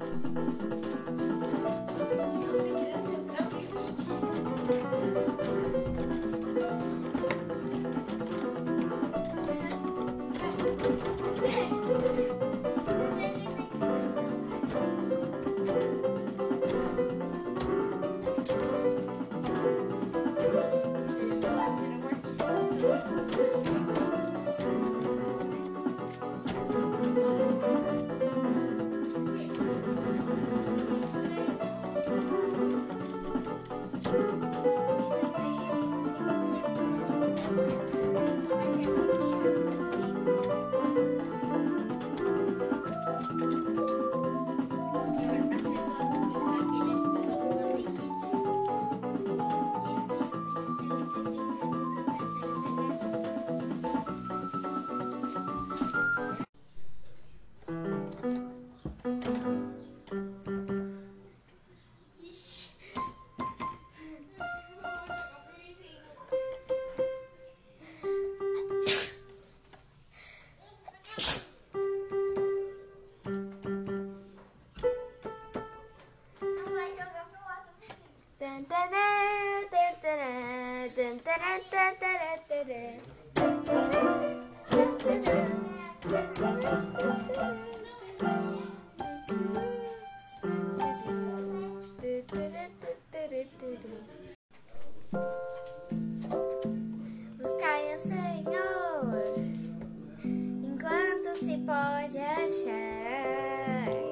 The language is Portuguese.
うん。Buscai o Senhor enquanto se pode achar.